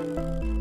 Música